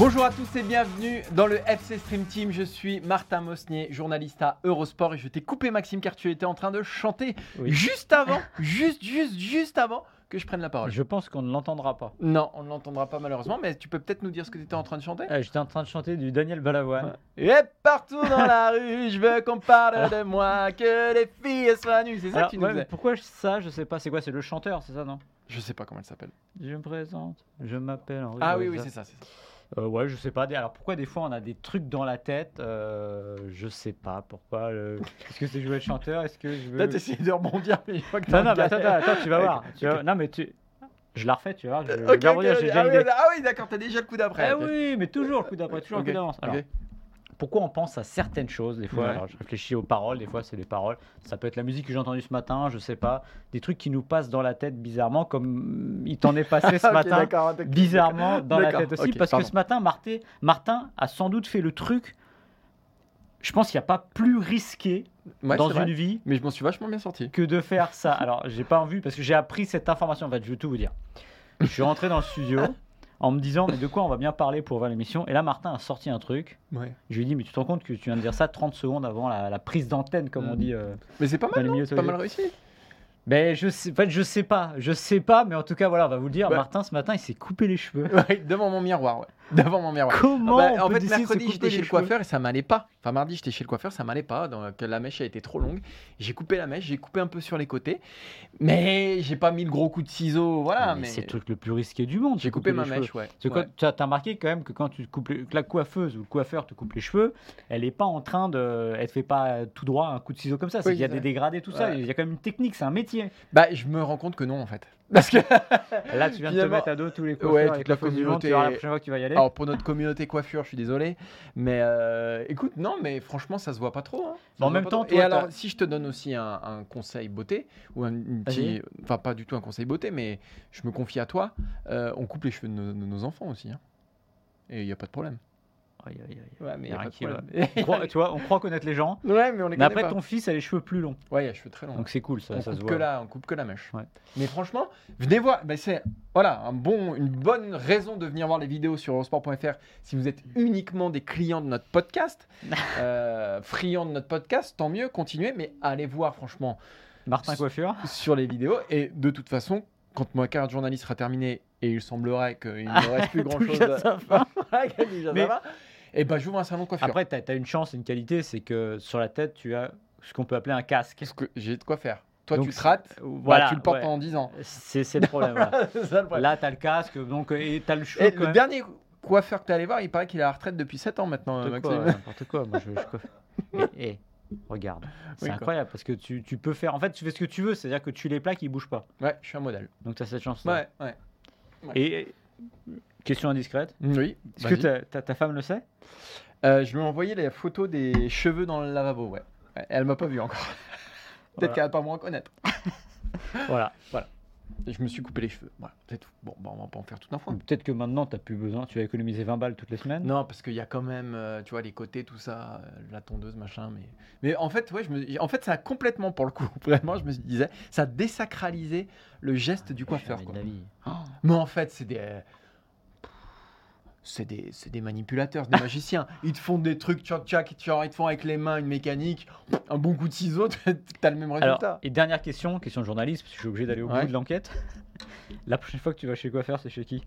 Bonjour à tous et bienvenue dans le FC Stream Team. Je suis Martin Mosnier, journaliste à Eurosport et je t'ai coupé Maxime car tu étais en train de chanter juste avant, juste, juste, juste avant que je prenne la parole. Je pense qu'on ne l'entendra pas. Non, on ne l'entendra pas malheureusement, mais tu peux peut-être nous dire ce que tu étais en train de chanter? Euh, J'étais en train de chanter du Daniel Balavoine. Et partout dans la rue, je veux qu'on parle de moi, que les filles soient nues. C'est ça Alors, que tu nous ouais, pourquoi ça Je sais pas. C'est quoi C'est le chanteur, c'est ça, non? Je sais pas comment elle s'appelle. Je me présente, je m'appelle Henri. Ah oui, oui, c'est ça. c'est ça. Euh, ouais, je sais pas. Alors pourquoi des fois on a des trucs dans la tête euh, Je sais pas pourquoi. euh, Est-ce que c'est jouer le chanteur? Est-ce que je veux. Là, t'essayes de rebondir, mais je vois que Non, non, mais attends, attends, attends, tu vas voir. Tu vas-. Non, mais tu. Je la refais, tu vois. Je... Ok, je vais ok, rebondir, j'ai ok. déjà ah, oui, ah oui, d'accord, t'as déjà le coup d'après. Ok. oui, mais toujours le coup d'après, toujours le coup d'avance. Alors. Pourquoi on pense à certaines choses Des fois, Ouais. alors, je réfléchis aux paroles, des fois c'est les paroles. Ça peut être la musique que j'ai entendue ce matin, je sais pas. Des trucs qui nous passent dans la tête bizarrement, comme il t'en est passé ce matin. Bizarrement dans la tête aussi, parce pardon. que ce matin, Martin, Martin a sans doute fait le truc. Je pense qu'il n'y a pas plus risqué Ouais, dans une vrai. vie Mais je m'en suis vachement bien sorti. que de faire ça. Alors, j'ai pas envie parce que j'ai appris cette information. En fait, je vais tout vous dire. Je suis rentré dans le studio en me disant, mais de quoi on va bien parler pour voir l'émission? Et là, Martin a sorti un truc. Ouais. Je lui ai dit, mais tu te rends compte que tu viens de dire ça 30 secondes avant la, la prise d'antenne, comme on Mm. dit euh, Mais c'est pas mal, non? C'est pas mal réussi. Ben, je sais, en fait, je sais pas, je sais pas, mais en tout cas, voilà, on va vous le dire. Bah. Martin, ce matin, il s'est coupé les cheveux. Ouais, devant mon miroir, ouais. Devant mon miroir. Comment Bah, on en peut fait, mercredi, j'étais chez le cheveux coiffeur et ça m'allait pas. Enfin, mardi, j'étais chez le coiffeur, ça m'allait pas. Donc, la mèche a été trop longue. J'ai coupé la mèche, j'ai coupé un peu sur les côtés. Mais j'ai pas mis le gros coup de ciseau. Voilà. Mais mais C'est le truc le plus risqué du monde. j'ai coupé ma cheveux. mèche, ouais. Tu as, t'as remarqué quand même que quand tu coupes les- que la coiffeuse ou le coiffeur te coupe les cheveux, elle est pas en train de. Elle te fait pas euh, tout droit un coup de ciseau comme ça. Oui, qu'il y a des dégradés, tout ça. Il y a quand même une technique, c'est un métier. Bah, je me rends compte que non, en fait. Parce que. Là, tu viens de te mettre à dos tous les coiffeurs Ouais, toute la coiffeuses du monde, communauté- Tu verras la prochaine fois que tu vas y aller. Alors, pour notre communauté coiffure, je suis désolé. Mais euh, écoute, non, mais franchement, ça se voit pas trop. hein. En même temps, trop. Et toi, alors, si je te donne aussi un, un conseil beauté, ou un petit. Enfin, pas du tout un conseil beauté, mais je me confie à toi. euh, on coupe les cheveux de nos, de nos enfants aussi. hein. Et il n'y a pas de problème. Aïe, aïe, aïe. Ouais, mais Y y a a rien pas de qui va. problème. On croit- tu vois, on croit connaître les gens. ouais, mais on les Mais connaît après, pas. ton fils a les cheveux plus longs. Ouais, il a les cheveux très longs. Donc c'est cool, ça, on, ça se coupe voit. que la, on coupe que la mèche. Ouais. Mais franchement, venez voir. bah, c'est voilà un bon, une bonne raison de venir voir les vidéos sur eurosport.fr si vous êtes uniquement des clients de notre podcast, euh, friands de notre podcast, tant mieux, continuez. Mais allez voir franchement Martin Coiffure. sur les vidéos. Et de toute façon, quand ma carrière de journaliste sera terminée et il semblerait qu'il ne reste plus grand chose. Touche à. Mais- Et bah j'ouvre un salon de coiffure. Après, tu as, une chance, une qualité, c'est que sur la tête, tu as ce qu'on peut appeler un casque. Parce que j'ai de quoi faire. Toi, Donc, tu te rates, bah, Voilà, tu le portes ouais. pendant 10 ans. C'est le problème. voilà. C'est ça le problème. Là, tu as le casque, donc, et tu as le cheveu. Et le même. dernier coiffeur que tu allé voir, il paraît qu'il est à la retraite depuis 7 ans maintenant, quoi, Maxime. n'importe quoi. Moi, je, je coiffe. Mais, hé, regarde, c'est Oui, quoi. incroyable parce que tu, tu peux faire. En fait, tu fais ce que tu veux, c'est-à-dire que tu les plaques, ils bougent pas. Ouais, je suis un modèle. Donc, tu as cette chance. Ouais, ouais. Et et, question indiscrète Oui. est-ce que ta, ta- ta femme le sait? Euh, je lui ai envoyé les photos des cheveux dans le lavabo, ouais. Elle m'a pas vu encore. Peut-être Voilà. qu'elle va pas me reconnaître. Voilà. Et je me suis coupé les cheveux. Voilà, c'est tout. Bon, bah, on va pas en faire tout un fois. Peut-être que maintenant, tu plus besoin. Tu vas économiser 20 balles toutes les semaines? Non, parce qu'il y a quand même, euh, tu vois, les côtés, tout ça, euh, la tondeuse, machin. Mais, mais en fait, ouais, je me, en fait, ça a complètement, pour le coup, vraiment, je me disais, ça a désacralisé le geste du coiffeur. Quoi. la vie. Oh. Mais en fait, c'est des. C'est des, des manipulateurs, c'est des magiciens. Ils te font des trucs, tchac, tchac, tchac, ils te font avec les mains une mécanique, un bon coup de ciseau, t'as le même Alors, résultat. et dernière question, question de journaliste, parce que je suis obligé d'aller au Ouais. bout de l'enquête. La prochaine fois que tu vas chez le coiffeur, c'est chez qui?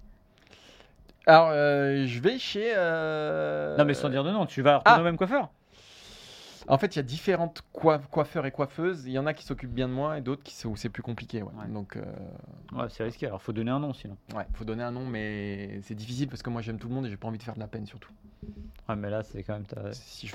Alors, euh, je vais chez. euh, Non, mais sans dire de nom, tu vas retourner ah. au même coiffeur En fait, il y a différentes coi- coiffeurs et coiffeuses. Il y en a qui s'occupent bien de moi et d'autres qui où c'est plus compliqué. ouais. Ouais. Donc, euh, Ouais, c'est risqué. Alors, faut donner un nom sinon. ouais, faut donner un nom, mais c'est difficile parce que moi j'aime tout le monde et j'ai pas envie de faire de la peine surtout. Ouais, mais là, c'est quand même ta, Si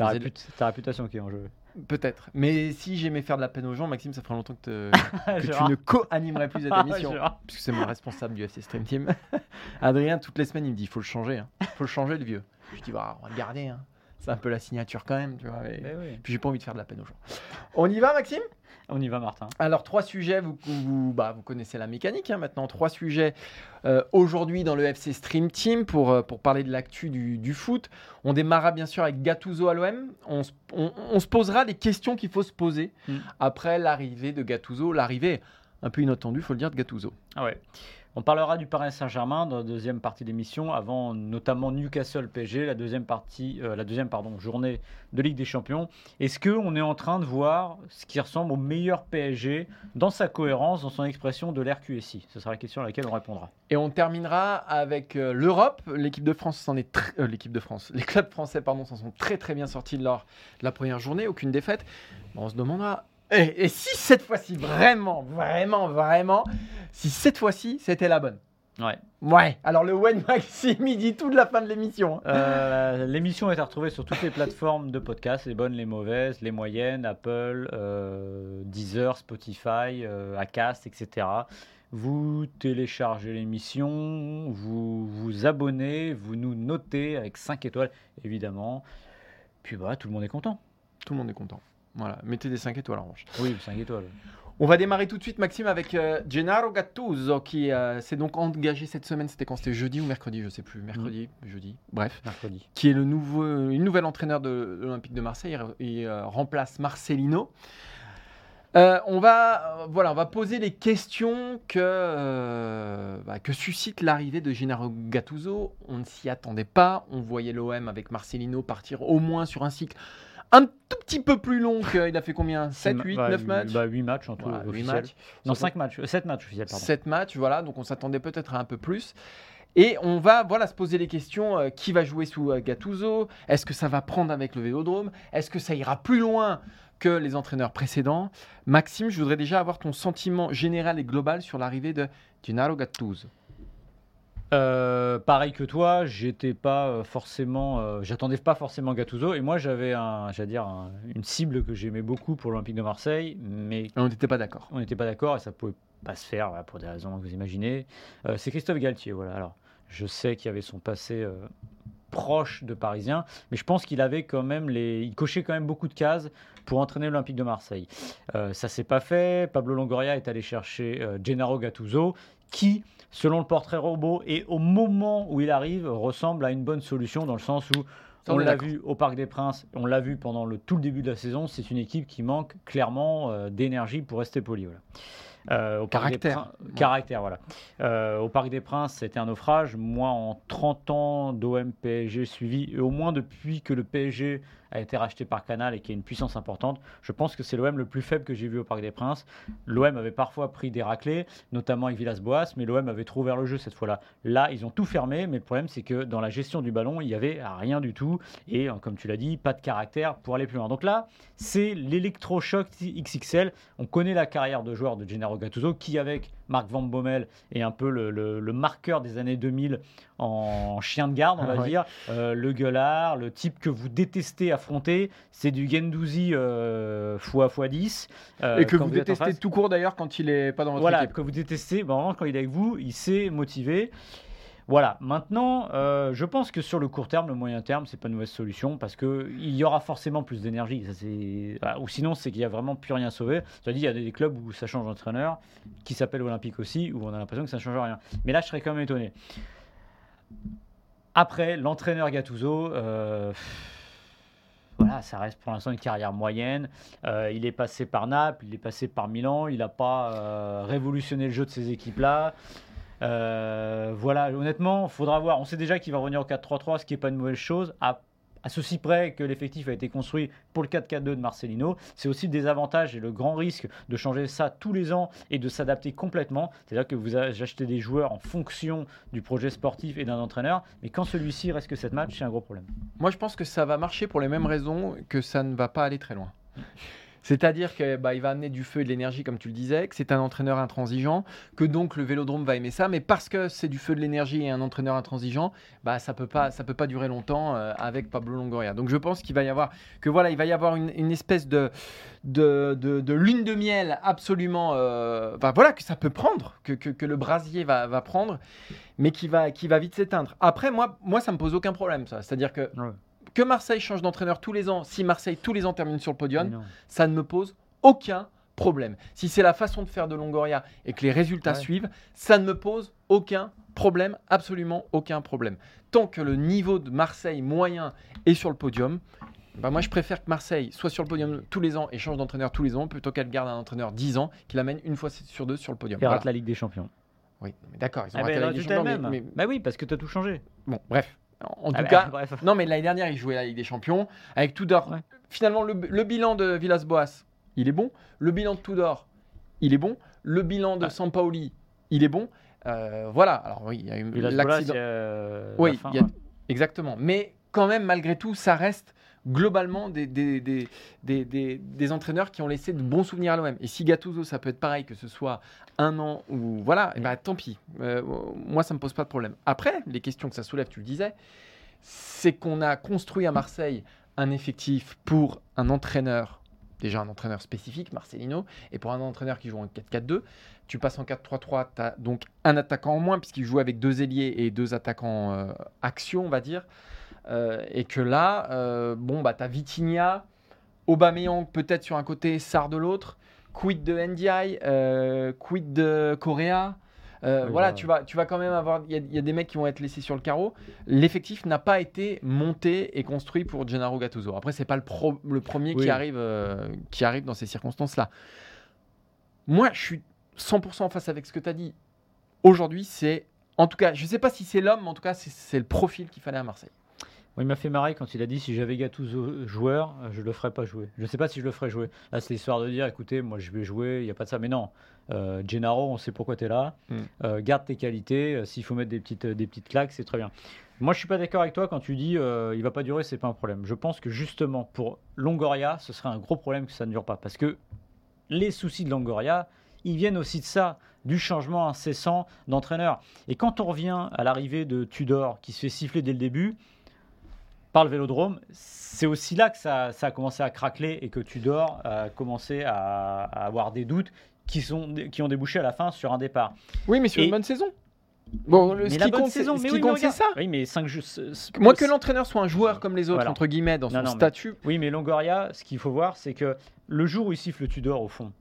réputation qui est en jeu. Peut-être. Mais si j'aimais faire de la peine aux gens, Maxime, ça ferait longtemps que, te- que tu ne co-animerais plus cette émission. Genre. puisque c'est mon responsable du FC Stream Team. Adrien, toutes les semaines, il me dit il faut le changer. Il faut le changer, le vieux. Je dis bah, on va le garder. hein. C'est un peu la signature quand même. Tu vois, Mais oui. Puis j'ai pas envie de faire de la peine aux gens. On y va, Maxime? On y va, Martin. Alors, trois sujets, vous, vous, bah, vous connaissez la mécanique hein, maintenant. Trois sujets euh, aujourd'hui dans le FC Stream Team pour, euh, pour parler de l'actu du, du foot. On démarrera bien sûr avec Gattuso à l'OM. On, se- on- on se posera les questions qu'il faut se poser Mm. après l'arrivée de Gattuso. L'arrivée un peu inattendue, il faut le dire, de Gattuso. Ah ouais. On parlera du Paris Saint-Germain dans la deuxième partie d'émission, avant notamment Newcastle PSG, la deuxième partie, euh, la deuxième pardon, journée de Ligue des Champions. Est-ce que on est en train de voir ce qui ressemble au meilleur PSG dans sa cohérence, dans son expression de l'RQSI Ce sera la question à laquelle on répondra. Et on terminera avec euh, l'Europe. L'équipe de France s'en est euh, l'équipe de France. Les clubs français pardon s'en sont très très bien sortis lors de la première journée, aucune défaite. On se demandera et, et si cette fois-ci vraiment vraiment vraiment si cette fois-ci c'était la bonne. Ouais. Ouais. Alors le Wen Maxime il dit tout de la fin de l'émission. hein. Euh, L'émission est à retrouver sur toutes les plateformes de podcast, les bonnes, les mauvaises, les moyennes, Apple, euh, Deezer, Spotify, euh, Acast, etc. Vous téléchargez l'émission, vous vous abonnez, vous nous notez avec 5 étoiles, évidemment. Puis bah, tout le monde est content. Tout le monde est content. Voilà, mettez des 5 étoiles en revanche. Oui, 5 étoiles. On va démarrer tout de suite, Maxime, avec euh, Gennaro Gattuso qui euh, s'est donc engagé cette semaine. C'était quand C'était jeudi ou mercredi Je sais plus. Mercredi, jeudi. Bref. Mercredi. qui est le nouveau, une nouvelle entraîneur de l'Olympique de Marseille. Il, euh, remplace Marcelino. On, va, voilà, on va poser les questions que, bah, que suscite l'arrivée de Gennaro Gattuso. On ne s'y attendait pas. On voyait l'OM avec Marcelino partir au moins sur un cycle un tout petit peu plus long qu'il a fait combien? 7, 8, 9 matchs? bah, 8 matchs en tout, Voilà, huit officiels. matchs. Non, Surtout- 5 matchs, 7 matchs officiels, pardon. 7 matchs, voilà, donc on s'attendait peut-être à un peu plus. Et on va voilà, se poser les questions, euh, qui va jouer sous euh, Gattuso? Est-ce que ça va prendre avec le Vélodrome? Est-ce que ça ira plus loin que les entraîneurs précédents? Maxime, je voudrais déjà avoir ton sentiment général et global sur l'arrivée de Gennaro Gattuso. Euh, pareil que toi, j'étais pas euh, forcément, euh, j'attendais pas forcément Gattuso et moi j'avais un, j'allais dire un- une cible que j'aimais beaucoup pour l'Olympique de Marseille, mais On n'était pas d'accord. on n'était pas d'accord et ça pouvait pas se faire voilà, pour des raisons que vous imaginez. Euh, c'est Christophe Galtier, voilà. Alors, je sais qu'il y avait son passé proche de Parisien, mais je pense qu'il avait quand même les, il cochait quand même beaucoup de cases pour entraîner l'Olympique de Marseille. Ça s'est pas fait. Pablo Longoria est allé chercher Gennaro Gattuso, qui, selon le portrait robot et au moment où il arrive, ressemble à une bonne solution dans le sens où Ça, on l'a vu au Parc des Princes, on l'a vu pendant le, tout le début de la saison, c'est une équipe qui manque clairement euh, d'énergie pour rester poli. Voilà. Euh, au Parc des Caractère. Caractère, voilà. Euh, au Parc des Princes, c'était un naufrage. Moi, en 30 ans d'OM PSG suivi, et au moins depuis que le PSG a été racheté par Canal et qui a une puissance importante, je pense que c'est l'OM le plus faible que j'ai vu au Parc des Princes. L'OM avait parfois pris des raclés, notamment avec Villas-Boas, mais l'OM avait trop ouvert le jeu cette fois-là. Là, ils ont tout fermé, mais le problème, c'est que dans la gestion du ballon, il n'y avait rien du tout. Et euh, comme tu l'as dit, pas de caractère pour aller plus loin. Donc là, c'est l'électrochoc XXL. On connaît la carrière de joueur de Gennaro Gattuso, qui avec Marc Van Bommel est un peu le, le- le marqueur des années 2000 en chien de garde, on va Ah ouais. dire. Euh, le gueulard, le type que vous détestez affronter, c'est du Gendouzi euh, x x10. euh, et que vous détestez tout court d'ailleurs quand il est pas dans votre Voilà, équipe. que vous détestez, ben, vraiment, quand il est avec vous, il sait motiver. Voilà, maintenant, euh, je pense que sur le court terme, le moyen terme, c'est pas une mauvaise solution parce qu'il y aura forcément plus d'énergie. Voilà, Ou sinon, c'est qu'il n'y a vraiment plus rien à sauver. Tu as dit, il y a des clubs où ça change d'entraîneur, qui s'appelle Olympique aussi, où on a l'impression que ça ne change rien. Mais là, je serais quand même étonné. Après, l'entraîneur Gattuso, euh, voilà, ça reste pour l'instant une carrière moyenne. Euh, il est passé par Naples, il est passé par Milan, il n'a pas révolutionné le jeu de ces équipes-là. Euh, voilà, honnêtement, faudra voir. On sait déjà qu'il va revenir au 4-3-3, ce qui n'est pas une mauvaise chose. À, à ceci près que l'effectif a été construit pour le 4-4-2 de Marcelino, c'est aussi le désavantage et le grand risque de changer ça tous les ans et de s'adapter complètement. C'est-à-dire que vous achetez des joueurs en fonction du projet sportif et d'un entraîneur, mais quand celui-ci reste que cette match, c'est un gros problème. Moi, je pense que ça va marcher pour les mêmes raisons que ça ne va pas aller très loin. C'est-à-dire qu'il bah, va amener du feu et de l'énergie, comme tu le disais, que c'est un entraîneur intransigeant, que donc le Vélodrome va aimer ça, mais parce que c'est du feu de l'énergie et un entraîneur intransigeant, bah, ça peut pas, ça peut pas durer longtemps euh, avec Pablo Longoria. Donc je pense qu'il va y avoir, que voilà, il va y avoir une, espèce de, de, de, lune de miel absolument, euh, voilà, que ça peut prendre, que, que, le brasier va, va, prendre, mais qui va, qui va vite s'éteindre. Après, moi, moi, ça me pose aucun problème, ça. C'est-à-dire que que Marseille change d'entraîneur tous les ans, si Marseille tous les ans termine sur le podium, ça ne me pose aucun problème. Si c'est la façon de faire de Longoria et que les résultats suivent, ça ne me pose aucun problème, absolument aucun problème. Tant que le niveau de Marseille moyen est sur le podium, bah moi je préfère que Marseille soit sur le podium tous les ans et change d'entraîneur tous les ans plutôt qu'elle garde un entraîneur 10 ans qui l'amène une fois sur deux sur le podium. Et rate la Ligue des Champions. Oui, d'accord, ils ont ah raté ben, la Ligue des Champions. Mais, Bah oui, parce que tu as tout changé. Bon, bref. En ah tout cas, non, mais l'année dernière, il jouait la Ligue des Champions avec Tudor. Finalement, le, bilan de Villas-Boas, il est bon. Le bilan de Tudor, il est bon. Le bilan de ah. Sampaoli, il est bon. Euh, voilà. Alors oui, il y a eu l'accident. oui, exactement. Mais quand même, malgré tout, ça reste globalement des, des, des, des, entraîneurs qui ont laissé de bons souvenirs à l'OM. Et si Gattuso, ça peut être pareil, que ce soit un an ou voilà, et eh ben, tant pis. Euh, moi, ça me pose pas de problème. Après, les questions que ça soulève, tu le disais, c'est qu'on a construit à Marseille un effectif pour un entraîneur, déjà un entraîneur spécifique, Marcelino, et pour un entraîneur qui joue en 4-4-2. Tu passes en 4-3-3, tu as donc un attaquant en moins, puisqu'il joue avec deux ailiers et deux attaquants euh, action, on va dire. Euh, et que là, euh, bon, bah, tu as Vitinha, Aubameyang peut-être sur un côté, Sar de l'autre. Quid de NDI, euh, quid de Correa voilà, tu vas, tu vas quand même avoir. Il y, a des mecs qui vont être laissés sur le carreau. L'effectif n'a pas été monté et construit pour Gennaro Gattuso. Après, c'est pas le, le premier qui, arrive, qui arrive dans ces circonstances-là. Moi, je suis 100% en face avec ce que tu as dit. Aujourd'hui, c'est. En tout cas, je ne sais pas si c'est l'homme, mais en tout cas, c'est le profil qu'il fallait à Marseille il m'a fait marrer quand il a dit si j'avais Gattuso joueur, je le ferais pas jouer. Je ne sais pas si je le ferais jouer. Là, c'est l'histoire de dire écoutez, moi je vais jouer, il n'y a pas de ça. Mais non, euh, Gennaro, on sait pourquoi tu es là. Hmm. Euh, garde tes qualités. Euh, s'il faut mettre des petites, des petites claques, c'est très bien. Moi, je suis pas d'accord avec toi quand tu dis euh, il va pas durer, c'est pas un problème. Je pense que justement pour Longoria, ce serait un gros problème que ça ne dure pas. Parce que les soucis de Longoria, ils viennent aussi de ça, du changement incessant d'entraîneur. Et quand on revient à l'arrivée de Tudor, qui se fait siffler dès le début, par le vélodrome, c'est aussi là que ça, a commencé à craqueler et que Tudor a commencé à, avoir des doutes qui, sont, qui ont débouché à la fin sur un départ. Oui, mais sur une bonne saison. Bon, le, ce qui compte, saison, ce qui compte, c'est ça. Oui, mais 5 Moi, que l'entraîneur soit un joueur comme les autres, entre guillemets, dans son statut. Oui, mais Longoria, ce qu'il faut voir, c'est que le jour où il siffle Tudor, au fond,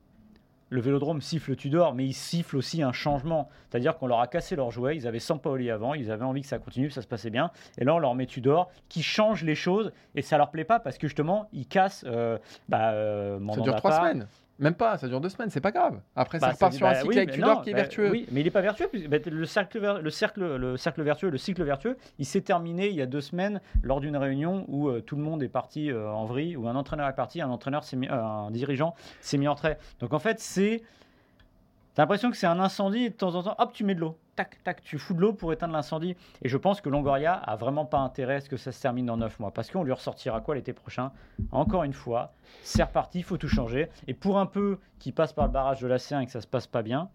le vélodrome siffle Tudor, mais il siffle aussi un changement. C'est-à-dire qu'on leur a cassé leur jouet. Ils avaient Sampaoli avant, ils avaient envie que ça continue, que ça se passait bien. Et là, on leur met Tudor qui change les choses et ça leur plaît pas parce que justement, ils cassent. Euh, bah, euh, ça dure trois semaines. Même pas, ça dure deux semaines, c'est pas grave. Après, ça bah, repart sur un bah cycle avec Tudor qui est bah vertueux. Oui, mais il n'est pas vertueux. le, cercle, le, cercle, le cercle vertueux, le cycle vertueux, il s'est terminé il y a deux semaines lors d'une réunion où euh, tout le monde est parti euh, en vrille, où un entraîneur est parti, un entraîneur, mis, euh, un dirigeant s'est mis en trait. Donc en fait, c'est. T'as l'impression que c'est un incendie et de temps en temps, hop, tu mets de l'eau tac, tac, tu fous de l'eau pour éteindre l'incendie. Et je pense que Longoria a vraiment pas intérêt à ce que ça se termine dans 9 mois. Parce qu'on lui ressortira quoi l'été prochain? Encore une fois, c'est reparti, il faut tout changer. Et pour un peu qui passe par le barrage de la C1 et que ça se passe pas bien,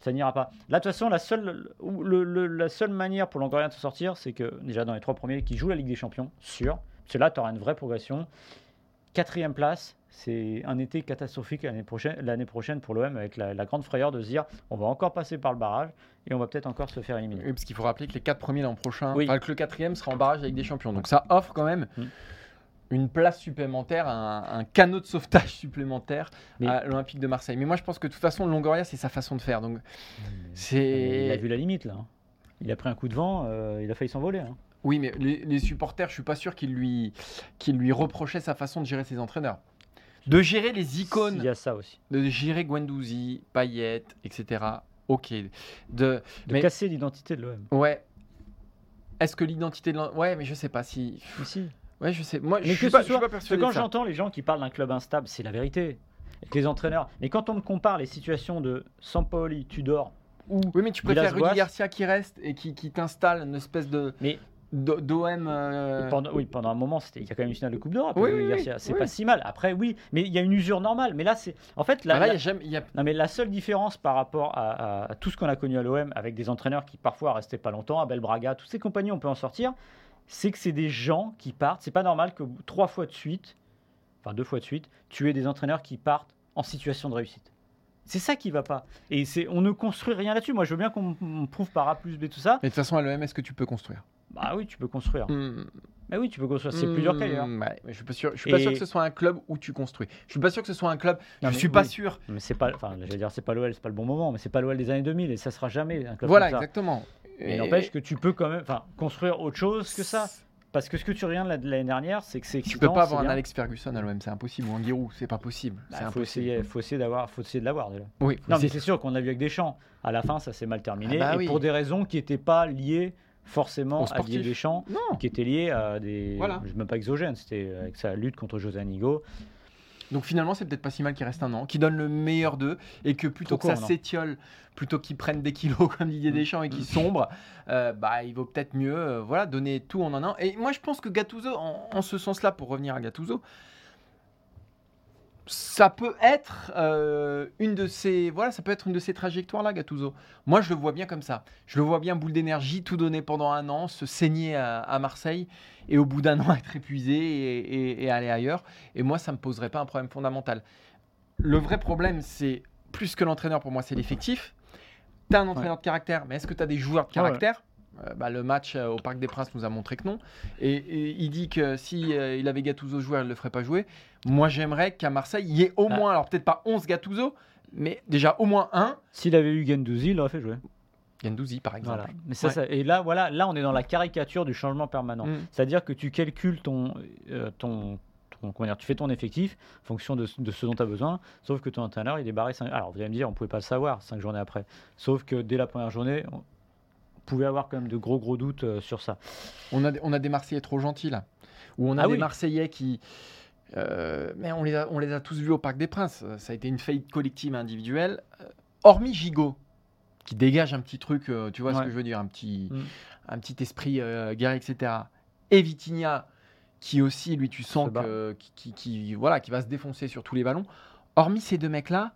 ça n'ira pas. Là, de toute façon, la seule, la seule manière pour Longoria de se sortir, c'est que déjà dans les trois premiers, qui jouent la Ligue des Champions, sûr. Parce que là, tu auras une vraie progression. Quatrième place, c'est un été catastrophique l'année prochaine, pour l'OM avec la, grande frayeur de se dire on va encore passer par le barrage et on va peut-être encore se faire éliminer. Oui, parce qu'il faut rappeler que les quatre premiers l'an prochain, que le quatrième sera en barrage avec des champions. Donc ça offre quand même. Mm. Une place supplémentaire, un, canot de sauvetage supplémentaire à l'Olympique de Marseille. Mais moi, je pense que de toute façon, Longoria, c'est sa façon de faire. Donc, c'est. Il a vu la limite là. Hein. Il a pris un coup de vent, euh, il a failli s'envoler. Hein. Oui, mais les, supporters, je suis pas sûr qu'ils lui, qu'ils lui reprochaient sa façon de gérer ses entraîneurs de gérer les icônes. Il y a ça aussi. De gérer Guendouzi, Payet, etc. Ok. De, de casser l'identité de l'OM. Ouais. Est-ce que l'identité de l'OM. Ouais, mais je sais pas si. si. Ouais, je sais. Moi, je Mais suis pas, ce je suis soit, pas parce que persuadé quand j'entends les gens qui parlent d'un club instable, c'est la vérité. Avec les entraîneurs. Mais quand on me compare les situations de Sampaoli, Tudor ou Oui, mais tu préfères Rudy Garcia qui reste et qui, qui t'installe une espèce de Mais d'OM. euh, pendant, oui, pendant un moment, c'était il y a quand même une finale de Coupe d'Europe. Oui, c'est oui. pas si mal. Après, oui, mais il y a une usure normale. Mais là, c'est en fait la, bah là, il la- y a jamais. il y a- non, mais la seule différence par rapport à, tout ce qu'on a connu à l'OM, avec des entraîneurs qui parfois restaient pas longtemps, Abel Braga, tous ces compagnies, on peut en sortir, c'est que c'est des gens qui partent. C'est pas normal que trois fois de suite, enfin deux fois de suite, tu aies des entraîneurs qui partent en situation de réussite. C'est ça qui va pas. Et c'est, on ne construit rien là-dessus. Moi, je veux bien qu'on me prouve par A plus B tout ça. Mais de toute façon, à l'OM, est-ce que tu peux construire? Bah oui, tu peux construire. Hmm. Mais oui, tu peux construire. C'est plus dur qu'ailleurs. Hmm, ouais, mais je suis pas sûr. Je suis pas sûr que ce soit un club où tu construis. Je suis pas sûr que ce soit un club. Non, je suis pas sûr. Mais c'est pas, enfin, je vais dire, c'est pas l'OL, c'est pas le bon moment, mais c'est pas l'OL des années 2000 et ça sera jamais un club Voilà, comme ça. exactement. Mais Et- n'empêche que tu peux quand même enfin, construire autre chose que ça. Parce que ce que tu regardes l'année dernière, c'est que c'est Tu peux pas avoir un. Alex Ferguson à l'OM, c'est impossible. Ou un Giroud, c'est pas possible. Bah, c'est faut impossible. essayer, faut essayer d'avoir, faut essayer de l'avoir déjà. Oui, Non, mais c'est sûr qu'on a vu avec Deschamps. À la fin, ça s'est mal terminé Ah bah et oui. pour des raisons qui n'étaient pas liées forcément à. Didier Deschamps, Non. qui étaient liées à des, Voilà. je même pas exogènes, c'était avec sa lutte contre José Anigo. Donc finalement, c'est peut-être pas si mal qu'il reste un an, qu'il donne le meilleur d'eux et que plutôt Trop que ça court, s'étiole, plutôt qu'ils prennent des kilos comme Didier Mm. Deschamps et qu'ils sombrent, euh, bah il vaut peut-être mieux, euh, voilà, donner tout en un an. Et moi, je pense que Gattuso, en, en ce sens-là, pour revenir à Gattuso, ça peut être euh, une de ces, voilà, ça peut être une de ces trajectoires-là, Gattuso. Moi, je le vois bien comme ça. Je le vois bien boule d'énergie, tout donner pendant un an, se saigner à, à Marseille et au bout d'un an être épuisé et, et- et aller ailleurs. Et moi, ça me poserait pas un problème fondamental. Le vrai problème, c'est plus que l'entraîneur, pour moi, c'est l'effectif. Tu as un entraîneur de caractère, mais est-ce que tu as des joueurs de ouais. caractère? Euh, bah, le match euh, au Parc des Princes nous a montré que non. Et, et il dit que si euh, il avait Gattuso jouer, il ne le ferait pas jouer. Moi, j'aimerais qu'à Marseille, il y ait au Ah. moins, alors peut-être pas 11 Gattuso, mais déjà au moins un. S'il avait eu Gendouzi, il l'aurait fait jouer. Gendouzi, par exemple. Voilà. Mais ça, Ouais. ça- et là, voilà, là, on est dans la caricature du changement permanent. Mm. C'est-à-dire que tu calcules ton, euh, ton, ton- comment dire, tu fais ton effectif en fonction de, de ce dont tu as besoin, sauf que ton entraîneur, il est barré. cinq- Alors, vous allez me dire, on pouvait pas le savoir cinq journées après. Sauf que dès la première journée, on pouvait avoir quand même de gros, gros doutes euh, sur ça. On a, des- on a des Marseillais trop gentils là. Ou on a Ah des oui. Marseillais qui. Euh, mais on les, a, on les a tous vus au Parc des Princes. Euh, Ça a été une faillite collective individuelle. Euh, hormis Gigot, qui dégage un petit truc, tu vois ce que je veux dire, un petit, Mm. un petit esprit euh, guerrier, etc. Et Vitinha, qui aussi, lui, tu sens que, qui, qui- qui- voilà, qui va se défoncer sur tous les ballons. Hormis ces deux mecs-là,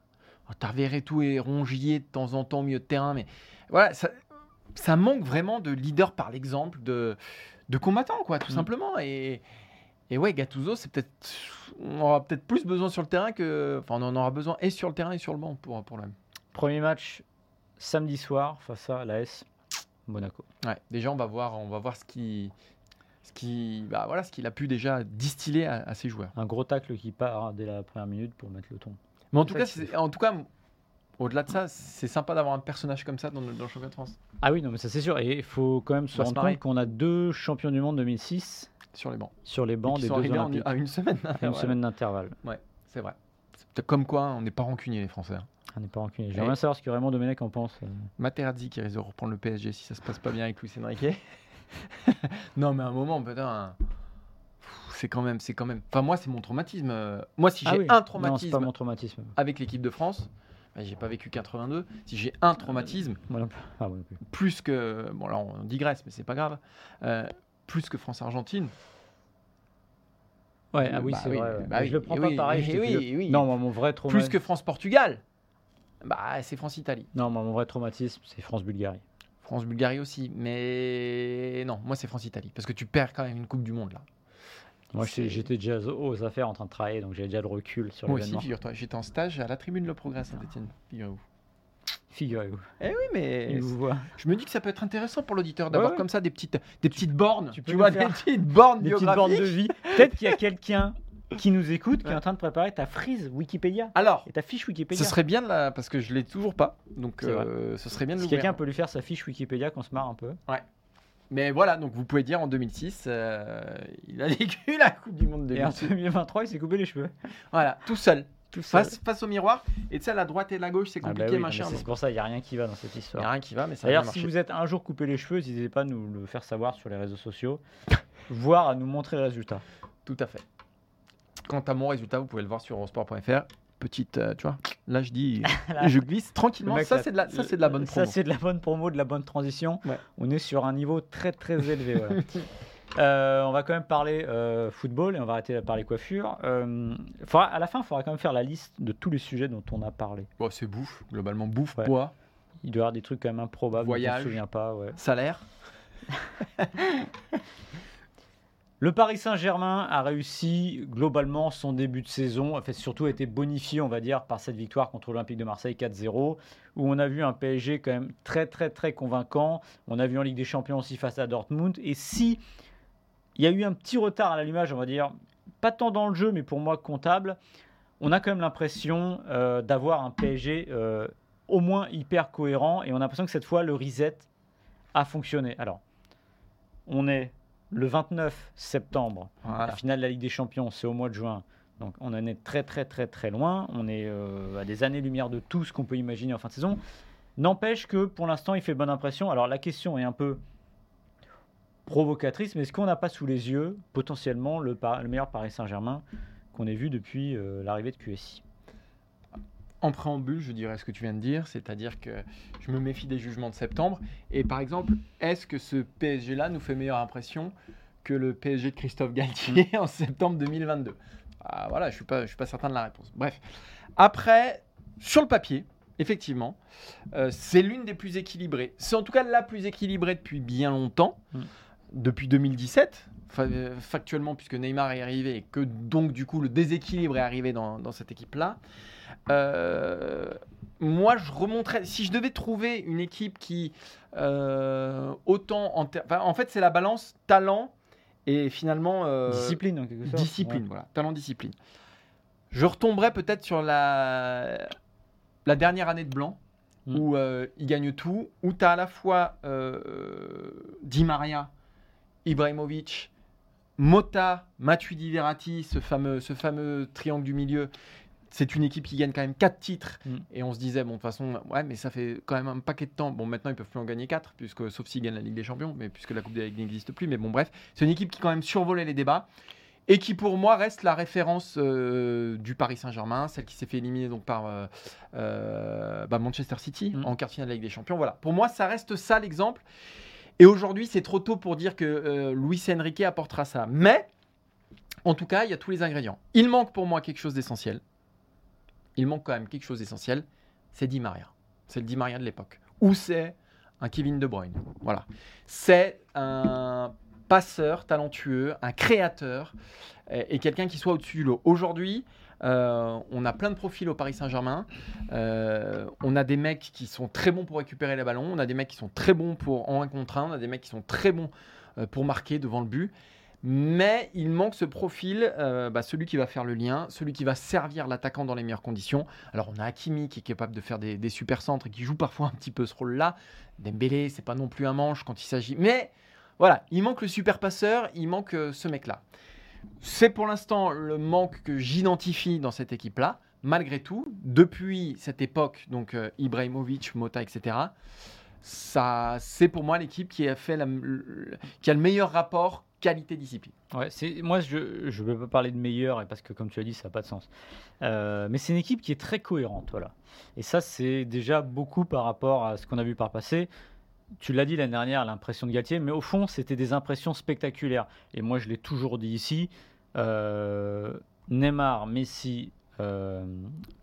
oh, t'as tout et Rongier de temps en temps au milieu de terrain, mais voilà, ça, ça manque vraiment de leader par l'exemple, de, de combattant, quoi, tout Mm. simplement. Et, et ouais, Gattuso, c'est peut-être, on aura peut-être plus besoin sur le terrain que, enfin, on en aura besoin et sur le terrain et sur le banc pour, pour l'OM. Premier match samedi soir face à l'AS Monaco. Ouais, déjà, on va voir, on va voir ce qui, ce qui, bah, voilà, ce qu'il a pu déjà distiller à, à ses joueurs. Un gros tacle qui part dès la première minute pour mettre le ton. Mais en tout cas, en tout cas, au-delà de ça, c'est sympa d'avoir un personnage comme ça dans le, dans le championnat de France Ah oui, non, mais ça c'est sûr. Et il faut quand même se rendre compte qu'on a deux champions du monde 2006 sur les bancs. sur les bancs des deux en- Olympiques. à une semaine. à une Ouais, semaine d'intervalle. C'est vrai. C'est peut-être comme quoi, on n'est pas rancunier les Français. hein. On n'est pas rancunier. J'aimerais savoir ce que Raymond Domenech en pense. euh. Materazzi qui risque de reprendre le PSG si ça se passe pas bien avec Luis Enrique. non, mais à un moment, putain, c'est quand même, c'est quand même. Enfin, moi, c'est mon traumatisme. euh, Moi, si j'ai Ah oui. un Non, traumatisme pas mon traumatisme. avec l'équipe de France, bah, j'ai pas vécu 82. Si j'ai un traumatisme, non. Ah, non plus que, bon là, on digresse, mais c'est pas grave, euh, plus que France-Argentine. Ouais, ah oui, Bah c'est oui, vrai. bah je le prends pas oui, pareil. je oui, oui. Non, moi, mon vrai traumatisme. Plus que France-Portugal, bah c'est France-Italie. Non, moi, mon vrai traumatisme, c'est France-Bulgarie. France-Bulgarie aussi, mais non, moi c'est France-Italie, parce que tu perds quand même une Coupe du Monde là. Moi, j'étais déjà aux affaires en train de travailler, donc j'avais déjà le recul sur Moi aussi, figure-toi, j'étais en stage à la tribune Le Progrès Saint-Etienne, figurez-vous. Figurez-vous. Eh oui, mais Il vous voit. je me dis que ça peut être intéressant pour l'auditeur d'avoir Ouais, ouais. comme ça des petites, des petites bornes, tu tu, peux vois, nous des faire petites bornes Des petites bornes de vie. Peut-être qu'il y a quelqu'un qui nous écoute, qui est Ouais. en train de préparer ta frise Wikipédia Alors, et ta fiche Wikipédia. ce serait bien de la... parce que je l'ai toujours pas, donc C'est euh, ce serait bien de Si l'ouvrir. quelqu'un peut lui faire sa fiche Wikipédia, qu'on se marre un peu. Mais voilà, donc vous pouvez dire en 2006, euh, il a vécu la Coupe du Monde Et en 2006. 2023, il s'est coupé les cheveux. Voilà, tout seul, Tout seul. face, face au miroir. Et tu sais, la droite et la gauche, c'est Ah bah compliqué, oui, machin. C'est pour ça, il n'y a rien qui va dans cette Il n'y histoire. a rien qui va, mais ça va D'ailleurs, si marcher. vous êtes un jour coupé les cheveux, n'hésitez pas à nous le faire savoir sur les réseaux sociaux. voire à nous montrer le résultat. Tout à fait. Quant à mon résultat, vous pouvez le voir sur eurosport.fr. Petite, euh, tu vois, là je dis, je glisse Le tranquillement. mec, Ça, c'est de, la, ça, c'est de la bonne Ça, promo. c'est de la bonne promo, de la bonne transition. Ouais. On est sur un niveau très très élevé. voilà. Euh, on va quand même parler euh, football et on va arrêter de parler coiffure. Euh, faudra- à la fin, il faudra quand même faire la liste de tous les sujets dont on a parlé. Bon, c'est bouffe, globalement, bouffe, Ouais. poids, Il doit y avoir des trucs quand même improbables. Voyage. Pas. ouais. salaire. Le Paris Saint-Germain a réussi globalement son début de saison, en fait surtout a été bonifié on va dire par cette victoire contre l'Olympique de Marseille 4-0 où on a vu un PSG quand même très très très convaincant. On a vu en Ligue des Champions aussi face à Dortmund et si il y a eu un petit retard à l'allumage on va dire pas tant dans le jeu mais pour moi comptable, on a quand même l'impression euh, d'avoir un PSG euh, au moins hyper cohérent et on a l'impression que cette fois le reset a fonctionné. Alors on est le 29 septembre Voilà. la finale de la Ligue des Champions, c'est au mois de juin. Donc on en est très très très très loin. On est euh, à des années-lumière de tout ce qu'on peut imaginer en fin de saison. N'empêche que pour l'instant, il fait bonne impression. Alors la question est un peu provocatrice, mais est-ce qu'on n'a pas sous les yeux potentiellement le, par- le meilleur Paris Saint-Germain qu'on ait vu depuis euh, l'arrivée de QSI En préambule, je dirais ce que tu viens de dire, c'est-à-dire que je me méfie des jugements de septembre. Et par exemple, est-ce que ce PSG-là nous fait meilleure impression que le PSG de Christophe Galtier en septembre 2022 Ah, Voilà, je ne suis, pas- je suis pas certain de la réponse. Bref. Après, sur le papier, effectivement, euh, c'est l'une des plus équilibrées. C'est en tout cas la plus équilibrée depuis bien longtemps, Mm. Depuis 2017. fa- euh, Factuellement, puisque Neymar est arrivé et que donc du coup le déséquilibre est arrivé dans, dans cette équipe-là. Euh, moi, je remonterais. Si je devais trouver une équipe qui, euh, autant en, enfin, en fait, c'est la balance talent et finalement euh, Discipline en quelque sorte. discipline, Ouais. voilà, talent discipline. Je retomberais peut-être sur la la dernière année de Blanc Mm. où il gagne tout, où tu as à la fois Di Maria, Ibrahimovic, Mota, Matuidi Verratti, ce fameux, ce fameux triangle du milieu. C'est une équipe qui gagne quand même 4 titres. Mm. Et on se disait, bon, de toute façon, ouais, mais ça fait quand même un paquet de temps. Bon, maintenant, ils peuvent plus en gagner 4, puisque, sauf s'ils gagnent la Ligue des Champions, mais puisque la Coupe des Ligues n'existe plus. Mais bon, bref, c'est une équipe qui quand même survolait les débats et qui, pour moi, reste la référence euh, du Paris Saint-Germain, celle qui s'est fait éliminer donc par euh, euh, bah, Manchester City Mm. en quart de finale de la Ligue des Champions. Voilà, pour moi, ça reste ça l'exemple. Et aujourd'hui, c'est trop tôt pour dire que euh, Luis Enrique apportera ça. Mais, en tout cas, il y a tous les ingrédients. Il manque pour moi quelque chose d'essentiel. Il manque quand même quelque chose d'essentiel. C'est Di Maria. C'est le Di Maria de l'époque. Ou c'est un Kevin De Bruyne. Voilà. C'est un passeur talentueux, un créateur et, quelqu'un qui soit au-dessus du lot. Aujourd'hui, euh, on a plein de profils au Paris Saint-Germain. Euh, on a des mecs qui sont très bons pour récupérer les ballons. On a des mecs qui sont très bons pour en un contre un. On a des mecs qui sont très bons euh, pour marquer devant le but. Mais il manque ce profil, bah, celui qui va faire le lien, celui qui va servir l'attaquant dans les meilleures conditions. Alors on a Hakimi qui est capable de faire des, des super centres et qui joue parfois un petit peu ce rôle-là. Dembélé, c'est pas non plus un manche quand il s'agit. Mais voilà, il manque le super passeur, il manque euh, ce mec-là. C'est pour l'instant le manque que j'identifie dans cette équipe-là. Malgré tout, depuis cette époque, donc euh, Ibrahimovic, Mota, etc., ça, c'est pour moi l'équipe qui a fait le- qui a le meilleur rapport qualité-discipline. Ouais, c'est moi je ne veux pas parler de meilleur parce que comme tu as dit ça n'a pas de sens. Euh, mais c'est une équipe qui est très cohérente, voilà. Et ça c'est déjà beaucoup par rapport à ce qu'on a vu par passé. Tu l'as dit l'année dernière, l'impression de Galtier, mais au fond c'était des impressions spectaculaires. Et moi je l'ai toujours dit ici. euh, Neymar, Messi, euh,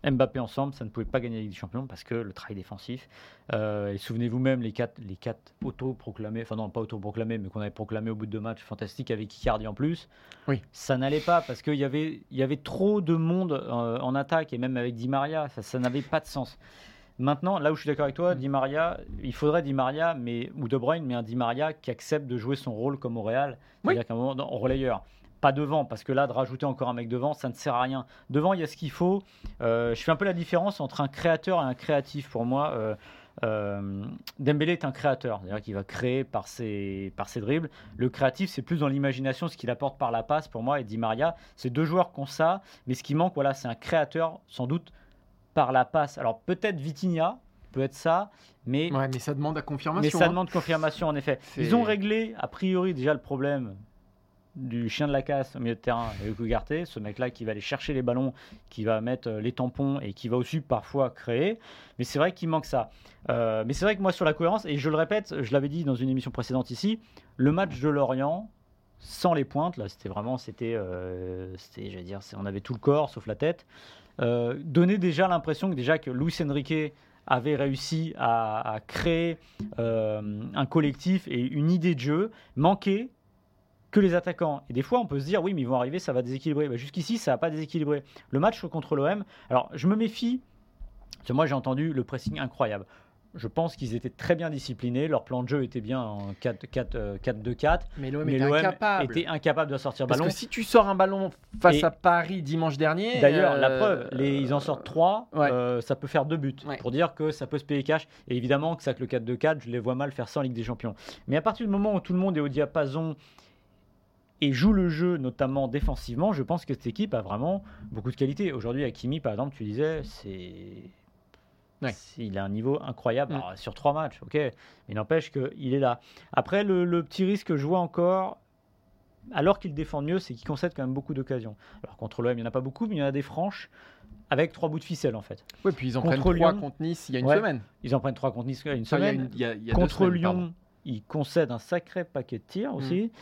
Mbappé ensemble, ça ne pouvait pas gagner la Ligue des Champions parce que le travail défensif. Euh, et souvenez-vous même les quatre, les quatre auto-proclamés, enfin non pas auto-proclamés, mais qu'on avait proclamés au bout de deux matchs fantastiques avec Icardi en plus. Oui. Ça n'allait pas parce qu'il y avait, y avait trop de monde en attaque et même avec Di Maria, ça, ça n'avait pas de sens. Maintenant, là où je suis d'accord avec toi, Di Maria, il faudrait Di Maria, mais, ou De Bruyne, mais un Di Maria qui accepte de jouer son rôle comme au Real, Oui. c'est-à-dire qu'à un moment, en relayeur. Pas devant, parce que là, de rajouter encore un mec devant, ça ne sert à rien. Devant, il y a ce qu'il faut. Euh, je fais un peu la différence entre un créateur et un créatif. Pour moi, euh, euh, Dembélé est un créateur, c'est-à-dire qu'il va créer par ses, par ses dribbles. Le créatif, c'est plus dans l'imagination, ce qu'il apporte par la passe, pour moi, et Di Maria. C'est deux joueurs qui ont ça, mais ce qui manque, voilà, c'est un créateur, sans doute, par la passe. Alors peut-être Vitinha, peut être ça, mais Ouais, mais ça demande à confirmation. mais ça hein. demande confirmation en effet. Ils ont réglé a priori déjà le problème du chien de la casse au milieu de terrain avec ce mec-là qui va aller chercher les ballons, qui va mettre euh, les tampons et qui va aussi parfois créer. Mais c'est vrai qu'il manque ça. Euh, mais c'est vrai que moi, sur la cohérence, et je le répète, je l'avais dit dans une émission précédente ici, le match de Lorient, sans les pointes, là, c'était vraiment, c'était, euh, c'était, je veux dire, on avait tout le corps sauf la tête, euh, donnait déjà l'impression que déjà que Luis Enrique avait réussi à, créer euh, un collectif et une idée de jeu, manquait que les attaquants. Et des fois, on peut se dire, oui, mais ils vont arriver, ça va déséquilibrer. Bah, Jusqu'ici, ça n'a pas déséquilibré. Le match contre l'OM, alors je me méfie, parce que moi j'ai entendu le pressing incroyable. Je pense qu'ils étaient très bien disciplinés, leur plan de jeu était bien en 4-2-4, Mais l'OM mais était l'OM incapable. était incapable de sortir Parce ballon. que si tu sors un ballon face Et- à Paris dimanche dernier. D'ailleurs, la euh, preuve, les- ils en sortent 3, ouais. ça peut faire deux buts. Ouais. Pour dire que ça peut se payer cash. Et évidemment que ça, que le 4-2-4, je les vois mal faire ça en Ligue des Champions. Mais à partir du moment où tout le monde est au diapason et joue le jeu, notamment défensivement, je pense que cette équipe a vraiment beaucoup de qualité. Aujourd'hui, Hakimi, par exemple, tu disais, c'est. Ouais. Il a un niveau incroyable Mm. Alors, sur trois matchs, ok. Mais n'empêche qu'il est là. Après, le, le petit risque que je vois encore, alors qu'il défend mieux, c'est qu'il concède quand même beaucoup d'occasions. Alors contre l'OM, il n'y en a pas beaucoup, mais il y en a des franches avec trois bouts de ficelle en fait. Ouais, puis ils en Contre prennent trois contre Nice il y a une Ouais. semaine. Ils en prennent trois contre Nice une il y a semaine. une- il y a- il y a deux contre semaines, Lyon, pardon. Ils concèdent un sacré paquet de tirs Mm. aussi.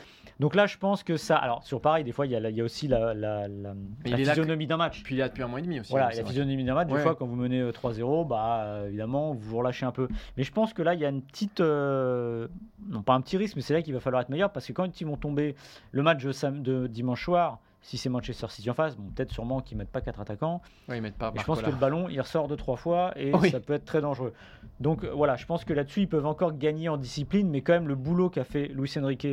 Donc là, je pense que ça. Alors sur pareil, des fois, il y a, la- il y a aussi la, la, la- la il physionomie d'un match. Puis il y a depuis un mois et demi aussi. Voilà, donc la physionomie d'un match, des fois, quand vous menez euh, 3-0, bah, euh, évidemment, vous vous relâchez un peu. Mais je pense que là, il y a une petite. euh, non, pas un petit risque, mais c'est là qu'il va falloir être meilleur parce que quand ils vont tomber le match de, de dimanche soir, si c'est Manchester City en face, bon, peut-être sûrement qu'ils mettent pas quatre attaquants. Ouais, ils mettent pas je pense que le ballon, il ressort deux, trois fois et Oui. ça peut être très dangereux. Donc euh, voilà, je pense que là-dessus, ils peuvent encore gagner en discipline, mais quand même, le boulot qu'a fait Luis Enrique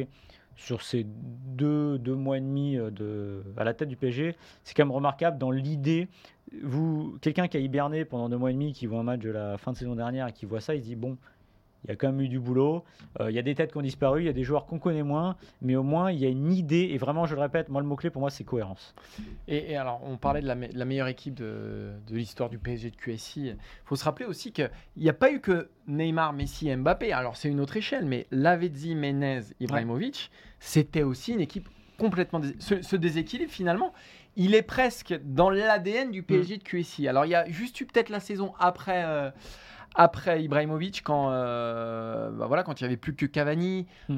sur ces deux, deux mois et demi euh, de, à la tête du PSG, c'est quand même remarquable dans l'idée. Vous, quelqu'un qui a hiberné pendant deux mois et demi, qui voit un match de la fin de saison dernière et qui voit ça, il se dit bon, il y a quand même eu du boulot. Euh, il y a des têtes qui ont disparu, il y a des joueurs qu'on connaît moins, mais au moins il y a une idée. Et vraiment, je le répète, moi le mot clé pour moi c'est cohérence. Et, et alors, on parlait de la, me- de la meilleure équipe de, de l'histoire du PSG de QSI. Il faut se rappeler aussi qu'il n'y a pas eu que Neymar, Messi et Mbappé. Alors, c'est une autre échelle, mais Lavezzi, Menez, Ibrahimovic, c'était aussi une équipe complètement. dés- Ce, ce déséquilibre, finalement, il est presque dans l'ADN du PSG de QSI. Alors, il y a juste eu peut-être la saison après. euh, après Ibrahimovic, quand, euh, bah voilà, quand il n'y avait plus que Cavani, Mm.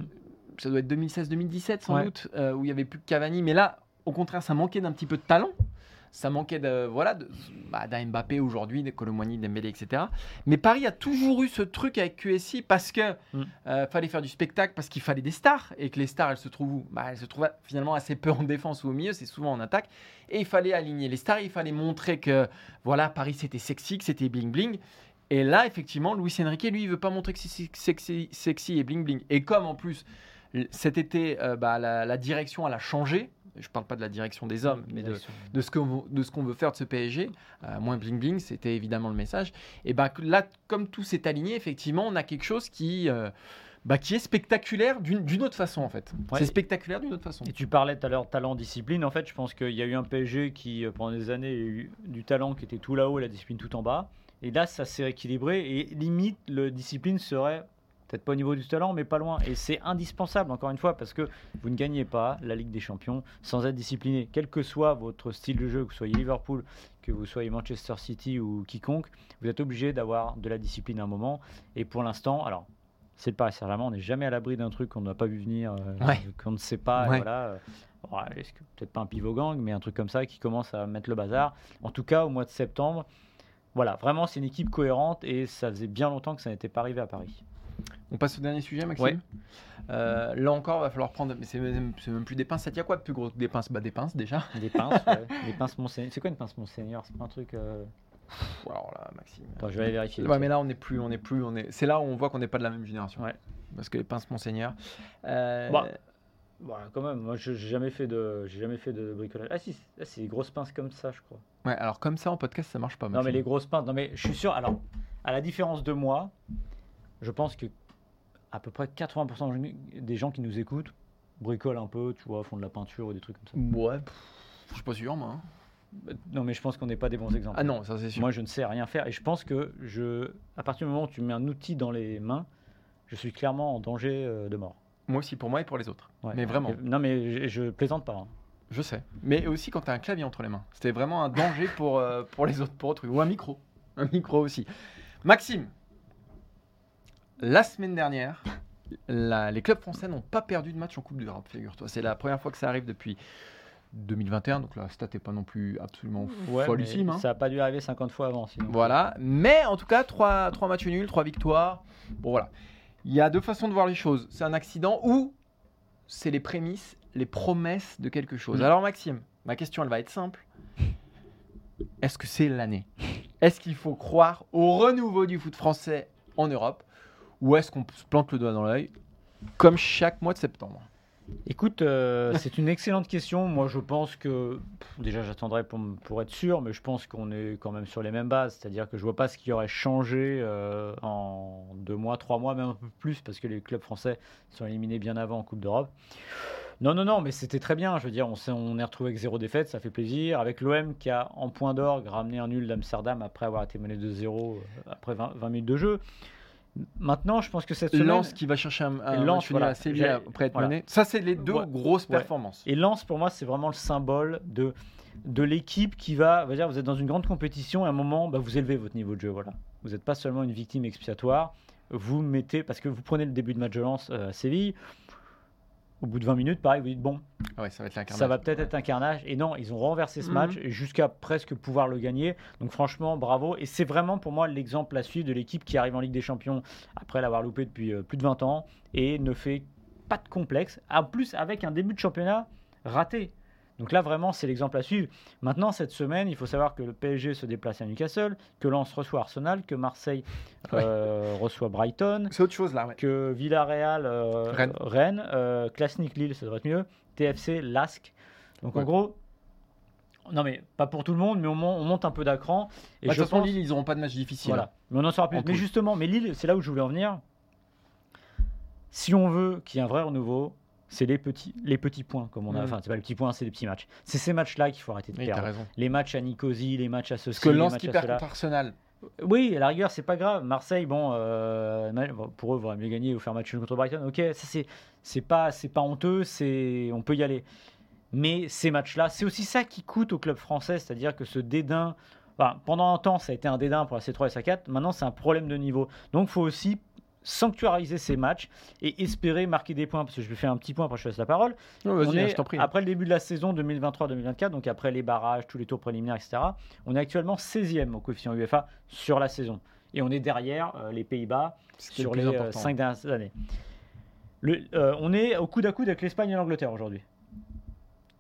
ça doit être 2016-2017 sans Ouais. doute, euh, où il n'y avait plus que Cavani. Mais là, au contraire, ça manquait d'un petit peu de talent. Ça manquait de, voilà, bah, Mbappé aujourd'hui, de Colomboigny, Dembélé, etc. Mais Paris a toujours eu ce truc avec QSI parce que Mm. euh, fallait faire du spectacle, parce qu'il fallait des stars et que les stars, elles se trouvent, où? Bah, elles se trouvent finalement assez peu en défense ou au milieu, c'est souvent en attaque. Et il fallait aligner les stars, il fallait montrer que voilà, Paris c'était sexy, que c'était bling bling. Et là, effectivement, Luis Enrique, lui, il veut pas montrer que c'est sexy, sexy et bling bling. Et comme en plus cet été, euh, bah, la, la direction elle a changé. Je parle pas de la direction des hommes, mais de, de ce qu'on veut- de ce qu'on veut faire de ce PSG, euh, moins bling bling, c'était évidemment le message. Et ben là, comme tout s'est aligné, effectivement, on a quelque chose qui, euh, bah, qui est spectaculaire d'une autre façon en fait. Ouais. C'est spectaculaire d'une autre façon. Et tu parlais tout à l'heure talent, discipline. En fait, je pense qu'il y a eu un PSG qui, pendant des années, a eu du talent qui était tout là-haut et la discipline tout en bas. Et là, ça s'est équilibré. Et limite, le discipline serait peut-être pas au niveau du talent, mais pas loin. Et c'est indispensable, encore une fois, parce que vous ne gagnez pas la Ligue des Champions sans être discipliné. Quel que soit votre style de jeu, que vous soyez Liverpool, que vous soyez Manchester City ou quiconque, vous êtes obligé d'avoir de la discipline à un moment. Et pour l'instant, alors. C'est le Paris Saint-Germain, on n'est jamais à l'abri d'un truc qu'on n'a pas vu venir, euh, Ouais. qu'on ne sait pas. Ouais. voilà, euh, peut-être pas un pivot gang, mais un truc comme ça qui commence à mettre le bazar. En tout cas, au mois de septembre, voilà, vraiment, c'est une équipe cohérente et ça faisait bien longtemps que ça n'était pas arrivé à Paris. On passe au dernier sujet, Maxime. Ouais. Euh, là encore, va falloir prendre. Mais c'est même, plus des pinces. Ça tient quoi de plus gros que des pinces? Bah des pinces déjà. Des pinces, ouais, des pinces Monseigneur. C'est quoi une pince Monseigneur C'est pas un truc. euh, Alors là, Maxime. Attends, je vais aller vérifier. Ouais, mais là, on n'est plus, on est plus, on est. C'est là où on voit qu'on n'est pas de la même génération. Ouais. Parce que les pinces Monseigneur. Euh, Bah, Voilà, quand même. Moi, je- j'ai jamais fait de, j'ai jamais fait de bricolage. Ah si, ah, c'est des grosses pinces comme ça, je crois. Ouais, alors comme ça en podcast, ça marche pas. Non, mais les grosses pinces. Non, mais je suis sûr. Alors, à la différence de moi, je pense que à peu près 80% des gens qui nous écoutent bricolent un peu, tu vois, font de la peinture ou des trucs comme ça. Ouais. pff, Je suis pas sûr, moi. hein. Non, mais je pense qu'on n'est pas des bons exemples. Ah non, ça c'est sûr. Moi, je ne sais rien faire. Et je pense que, je, à partir du moment où tu mets un outil dans les mains, je suis clairement en danger euh, de mort. Moi aussi, pour moi et pour les autres. Ouais. Mais vraiment. Non, mais je, je plaisante pas. hein. Je sais. Mais aussi quand tu as un clavier entre les mains. C'était vraiment un danger pour, euh, pour les autres, pour autrui. Ou un micro. Un micro aussi. Maxime, la semaine dernière, la- les clubs français n'ont pas perdu de match en Coupe d'Europe, figure-toi. C'est la première fois que ça arrive depuis 2021. Donc la stat n'est pas non plus absolument Ouais, follissime. hein. Ça n'a pas dû arriver 50 fois avant. Sinon. Voilà. Mais en tout cas, 3, matchs nuls, 3 victoires. Bon, voilà. Il y a deux façons de voir les choses. C'est un accident ou c'est les prémices, les promesses de quelque chose. Mm. Alors, Maxime, ma question, elle va être simple. Est-ce que c'est l'année? Est-ce qu'il faut croire au renouveau du foot français en Europe? Ou est-ce qu'on se plante le doigt dans l'œil comme chaque mois de septembre? Écoute, euh, c'est une excellente question. Moi, je pense que déjà, j'attendrai pour, être sûr, mais je pense qu'on est quand même sur les mêmes bases. C'est-à-dire que je vois pas ce qui aurait changé euh, en deux mois, trois mois, même un peu plus, parce que les clubs français sont éliminés bien avant en Coupe d'Europe. Non, non, non, mais c'était très bien. Je veux dire, on s'est on est retrouvé avec zéro défaite, ça fait plaisir. Avec l'OM qui a en point d'orgue ramené un nul d'Amsterdam après avoir été mené 2-0 euh, après 20, 20 minutes de jeu. Maintenant, je pense que cette semaine. Lens qui va chercher un, un Lens, voilà. à Séville J'ai- après être voilà. mené. Ça, c'est les deux Ouais. grosses Ouais. performances. Et Lens, pour moi, c'est vraiment le symbole de, de l'équipe qui va, va dire, vous êtes dans une grande compétition et à un moment, bah, vous élevez votre niveau de jeu. Voilà. Vous n'êtes pas seulement une victime expiatoire. Vous mettez, parce que vous prenez le début de match de Lens euh, à Séville, au bout de 20 minutes, pareil, vous dites, bon, Ah ouais, ça va peut-être être un carnage. Et non, ils ont renversé ce Mhm. match et jusqu'à presque pouvoir le gagner. Donc franchement, bravo. Et c'est vraiment pour moi l'exemple à suivre de l'équipe qui arrive en Ligue des Champions après l'avoir loupé depuis euh, plus de 20 ans et ne fait pas de complexe. En plus, avec un début de championnat raté. Donc là, vraiment, c'est l'exemple à suivre. Maintenant, cette semaine, il faut savoir que le PSG se déplace à Newcastle, que Lens reçoit Arsenal, que Marseille euh, reçoit Brighton, C'est autre chose là, ouais. que Villarreal, euh, Rennes. Rennes, euh, Klasnik Lille, ça devrait être mieux, TFC, Lask. Donc en gros, non mais pas pour tout le monde, mais on, mon- on monte un peu d'acran. Et Bah, je de toute façon, pense, Lille, ils n'auront pas de match difficile. voilà. Mais on en saura plus. En Mais justement, mais Lille, c'est là où je voulais en venir. Si on veut qu'il y ait un vrai renouveau, c'est les petits, les petits points, comme on a. Mhm. Enfin, c'est pas les petits points, c'est les petits matchs. C'est ces matchs-là qu'il faut arrêter de Oui, perdre. raison. Les matchs à Nicosie, les matchs à ceci, que Lens qui perd contre Arsenal. Oui, à la rigueur, c'est pas grave. Marseille, bon, euh, pour eux, il vaudrait mieux gagner ou faire match contre Brighton. Ok, ça c'est c'est pas c'est pas honteux, c'est on peut y aller. Mais ces matchs-là, c'est aussi ça qui coûte au club français, c'est-à-dire que ce dédain. enfin, pendant un temps, ça a été un dédain pour la C3 et la C4. Maintenant, c'est un problème de niveau. Donc, il faut aussi sanctuariser ces matchs et espérer marquer des points. Parce que je vais faire un petit point après je te laisse la parole. Non, On hein, est- je prie. Après le début de la saison 2023-2024, donc après les barrages, tous les tours préliminaires, etc., on est actuellement 16e au coefficient UEFA sur la saison. Et on est derrière euh, les Pays-Bas sur le les euh, cinq dernières années. Le- euh, on est au coude à coude avec l'Espagne et l'Angleterre aujourd'hui.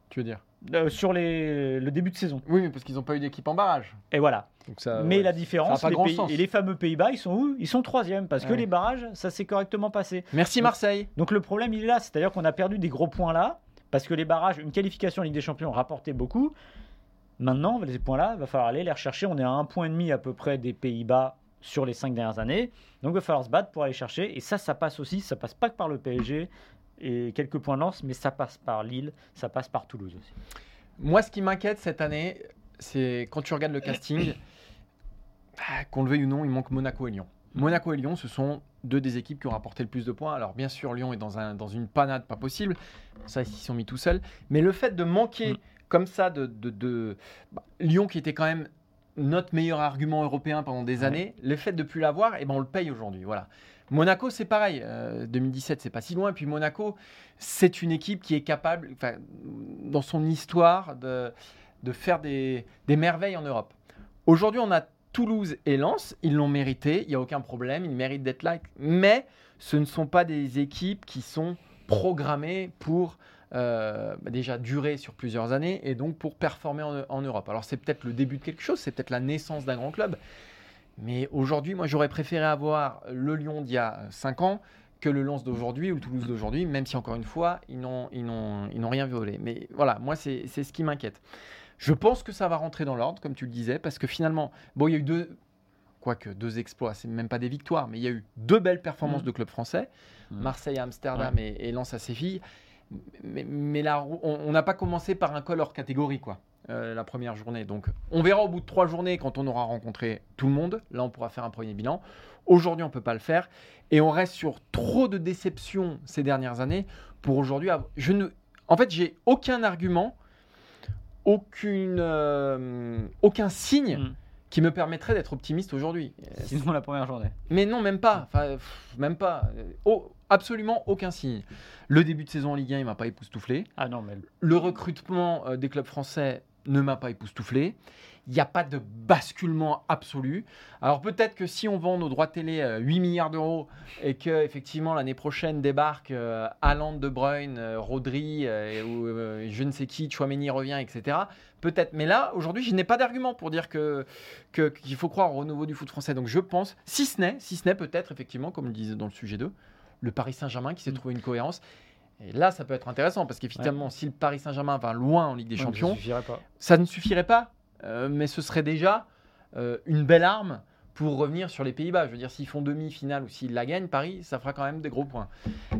Tu veux dire? Euh, sur les, le début de saison. Oui, mais parce qu'ils n'ont pas eu d'équipe en barrage. Et voilà. Donc ça, Mais ouais. la différence, ça les pays- et les fameux Pays-Bas, ils sont où? Ils sont troisième parce que les barrages, ça s'est correctement passé. Merci Donc- Marseille. Donc le problème, il est là. C'est-à-dire qu'on a perdu des gros points là, parce que les barrages, une qualification en Ligue des Champions rapportait beaucoup. Maintenant, ces points-là, il va falloir aller les rechercher. On est à un point et demi à peu près des Pays-Bas sur les cinq dernières années. Donc il va falloir se battre pour aller chercher. Et ça, ça passe aussi. Ça passe pas que par le PSG et quelques points lance, mais ça passe par Lille, ça passe par Toulouse aussi. Moi, ce qui m'inquiète cette année, c'est quand tu regardes le casting, ah, qu'on le veuille ou non, il manque Monaco et Lyon. Monaco et Lyon, ce sont deux des équipes qui ont rapporté le plus de points. Alors, bien sûr, Lyon est dans, un, dans une panade pas possible. Ça, ils s'y sont mis tout seuls. Mais le fait de manquer Mm. comme ça de, de- de- bah, Lyon, qui était quand même notre meilleur argument européen pendant des Ouais. années, le fait de plus l'avoir, eh ben, on le paye aujourd'hui. Voilà. Monaco, c'est pareil. Euh, 2017, c'est pas si loin. Puis Monaco, c'est une équipe qui est capable, dans son histoire, de, faire des, merveilles en Europe. Aujourd'hui, on a Toulouse et Lens. Ils l'ont mérité. Il n'y a aucun problème. Ils méritent d'être là. Mais ce ne sont pas des équipes qui sont programmées pour euh, déjà durer sur plusieurs années et donc pour performer en Europe. Alors c'est peut-être le début de quelque chose, c'est peut-être la naissance d'un grand club. Mais aujourd'hui, moi j'aurais préféré avoir le Lyon d'il y a 5 ans que le Lens d'aujourd'hui ou le Toulouse d'aujourd'hui, même si encore une fois, ils n'ont, ils n'ont, ils n'ont rien violé. Mais voilà, moi c'est, c'est ce qui m'inquiète. Je pense que ça va rentrer dans l'ordre, comme tu le disais, parce que finalement, bon, il y a eu deux, quoique deux exploits, c'est même pas des victoires, mais il y a eu deux belles performances Mhm. de clubs français, Mhm. Marseille à Amsterdam et, et Lens à Séville. Mais, mais là, on on n'a pas commencé par un col hors catégorie, quoi. Euh, la première journée. Donc, on verra au bout de trois journées quand on aura rencontré tout le monde. Là, on pourra faire un premier bilan. Aujourd'hui, on ne peut pas le faire. Et on reste sur trop de déceptions ces dernières années pour aujourd'hui. Je ne... En fait, j'ai aucun argument, aucune, euh, aucun signe Mm. qui me permettrait d'être optimiste aujourd'hui. Sinon, la première journée. Mais non, même pas. Enfin, pff, même pas. Oh, absolument aucun signe. Le début de saison en Ligue 1, il m'a pas époustouflé. Ah non, mais Le recrutement des clubs français ne m'a pas époustouflé. Il n'y a pas de basculement absolu. Alors peut-être que si on vend nos droits télé euh, 8 milliards d'euros et que effectivement l'année prochaine débarque euh, Haaland, De Bruyne, euh, Rodri euh, ou euh, je ne sais qui, Chouameni revient, etc. Peut-être. Mais là, aujourd'hui, je n'ai pas d'argument pour dire que que- qu'il faut croire au renouveau du foot français. Donc je pense, si ce n'est, si ce n'est peut-être effectivement, comme le disait dans le sujet 2, le Paris Saint-Germain qui s'est Mm. trouvé une cohérence. Et là, ça peut être intéressant parce qu'effectivement, si le Paris Saint-Germain va loin en Ligue des Ouais, Champions, Ça suffirait pas. ça ne suffirait pas, euh, mais ce serait déjà euh, une belle arme pour revenir sur les Pays-Bas. Je veux dire, s'ils font demi-finale ou s'ils la gagnent, Paris, ça fera quand même des gros points.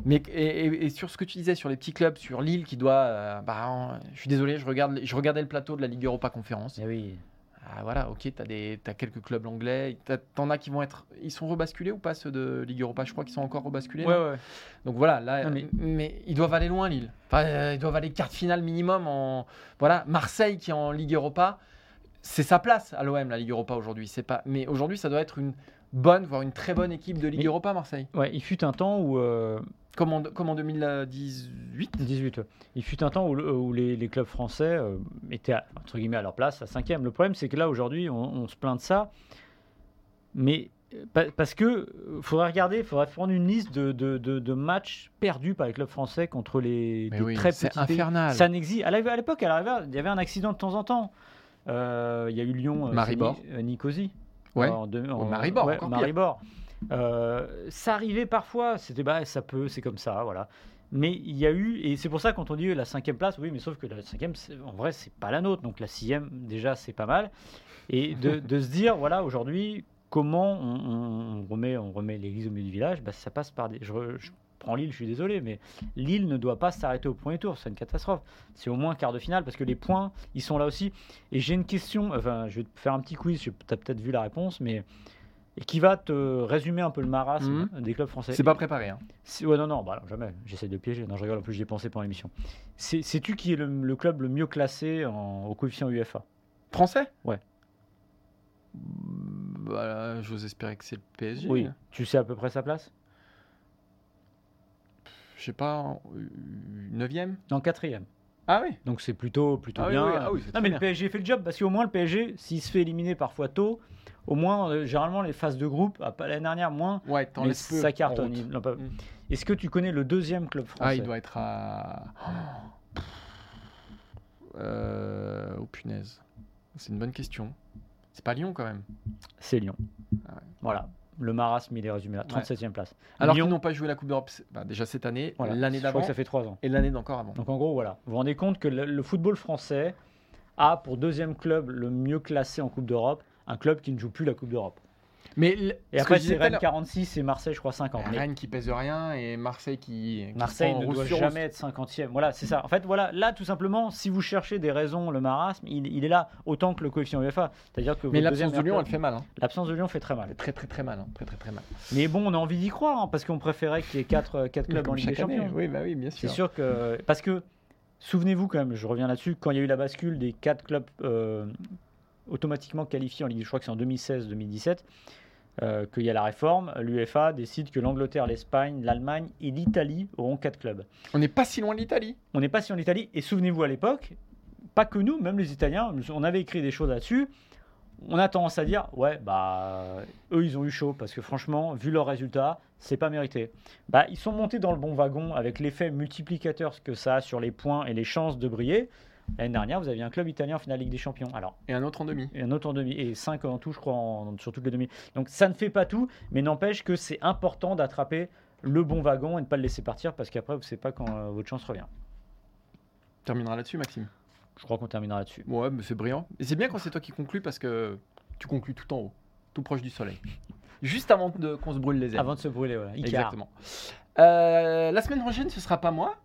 Mais et, et- et sur ce que tu disais sur les petits clubs, sur Lille qui doit, euh, bah, je suis désolé, je regarde, je regardais le plateau de la Ligue Europa Conférence. Eh oui. Ah voilà, ok, t'as des, quelques clubs anglais, t'en as qui vont être, ils sont rebasculés ou pas ceux de Ligue Europa? Je crois qu'ils sont encore rebasculés. Ouais, ouais. donc voilà, là, Non, mais... mais- ils doivent aller loin, Lille. Enfin, euh, ils doivent aller quart de finale minimum. En voilà, Marseille qui est en Ligue Europa, c'est sa place à l'OM la Ligue Europa aujourd'hui. C'est pas, mais aujourd'hui, ça doit être une bonne, voire une très bonne équipe de Ligue Mais- Europa, Marseille. Ouais, il fut un temps où. euh, Comme en, comme en 2018. 18. ouais. Il fut un temps où, où les, les clubs français euh, étaient à- entre guillemets à leur place, à cinquième. Le problème, c'est que là aujourd'hui, on, on se plaint de ça, mais euh, pa- parce que faudrait regarder, il faudrait prendre une liste de, de- de- de matchs perdus par les clubs français contre les des oui, très c'est petits infernal. Ça n'existe. À l'époque, il y avait un accident de temps en temps. Euh, Il y a eu Lyon, Maribor. Nicosie. Ouais. En en- Maribor, ouais. Euh, ça arrivait parfois, c'était bah, ça peut, c'est comme ça, voilà. Mais il y a eu, et c'est pour ça quand on dit la cinquième place, oui, mais sauf que la cinquième, en vrai, c'est pas la nôtre. Donc la sixième, déjà, c'est pas mal. Et de, de se dire, voilà, aujourd'hui, comment on, on- on remet, on remet l'église au milieu du village, bah, ça passe par des. Je, re- je prends Lille, je suis désolé, mais Lille ne doit pas s'arrêter au premier tour, c'est une catastrophe. C'est au moins quart de finale parce que les points, ils sont là aussi. Et j'ai une question, enfin, je vais te faire un petit quiz, tu as peut-être vu la réponse, mais. Et qui va te résumer un peu le marasme des clubs français. C'est pas préparé. hein. Ouais, non, non, bah, non, jamais. J'essaie de piéger. Non, je rigole. En plus, j'y ai pensé pendant l'émission. C'est- Sais-tu qui est le, le club le mieux classé en- au coefficient UEFA? Français? Ouais. Bah, j'ose espérer que c'est le PSG. Oui. Tu sais à peu près sa place? Je sais pas, 9ème En quatrième. Ah oui. Donc c'est plutôt, plutôt Ah bien. oui, ah oui, non, mais bien. le PSG fait le job parce qu'au moins le PSG, s'il se fait éliminer parfois tôt, au moins, euh, généralement, les phases de groupe, pas l'année dernière, moins, Ouais, mais ça cartonne. non, Mm. Est-ce que tu connais le deuxième club français Ah, il doit être à. Euh... Oh punaise. C'est une bonne question. C'est pas Lyon quand même? C'est Lyon. Ah ouais. Voilà. Le marasme, il est résumé là. 37e place. Alors Lyon, qu'ils n'ont pas joué la Coupe d'Europe bah, déjà cette année, voilà. l'année Je crois d'avant que ça fait trois ans. et l'année d'encore avant. Donc en gros, voilà. Vous vous rendez compte que le, le football français a pour deuxième club le mieux classé en Coupe d'Europe un club qui ne joue plus la Coupe d'Europe. Mais l- Et après, c'est Rennes l'heure- 46 et Marseille, je crois, 50. Mais Rennes qui pèse rien et Marseille qui. qui Marseille ne doit jamais être 50e. Voilà, c'est ça. En fait, voilà, là, tout simplement, si vous cherchez des raisons, le marasme, il, il est là autant que le coefficient UEFA. C'est-à-dire que Mais l'absence de Lyon, elle fait mal. hein. l'absence de Lyon fait très mal. fait très très très mal. hein. Très très très mal. Mais bon, on a envie d'y croire hein, parce qu'on préférait qu'il y ait 4, quatre clubs en Ligue des année. Champions. Oui, bah oui, bien C'est sûr. sûr que. Parce que, souvenez-vous quand même, je reviens là-dessus, quand il y a eu la bascule des quatre clubs euh, automatiquement qualifiés en Ligue, je crois que c'est en 2016-2017, euh, qu'il y a la réforme, l'UEFA décide que l'Angleterre, l'Espagne, l'Allemagne et l'Italie auront quatre clubs. On n'est pas si loin de l'Italie. On n'est pas si en Italie, et souvenez-vous à l'époque, pas que nous, même les Italiens, on avait écrit des choses là-dessus. On a tendance à dire, ouais, bah, eux, ils ont eu chaud, parce que franchement, vu leurs résultats, c'est pas mérité. Bah, ils sont montés dans le bon wagon avec l'effet multiplicateur que ça a sur les points et les chances de briller. L'année dernière, vous aviez un club italien en finale Ligue des Champions. Alors, Et un autre en demi. et un autre en demi, et 5 en tout, je crois, en- sur toutes les demi. Donc ça ne fait pas tout, mais n'empêche que c'est important d'attraper le bon wagon et de ne pas le laisser partir, parce qu'après, vous ne savez pas quand euh, votre chance revient. On terminera là-dessus, Maxime? Je crois qu'on terminera là-dessus. Ouais, mais c'est brillant. Et c'est bien quand c'est toi qui conclus parce que tu conclus tout en haut, tout proche du soleil. Juste avant qu'on se brûle les ailes. Avant de se brûler, voilà. Icar. Exactement. Euh, la semaine prochaine, ce sera pas moi,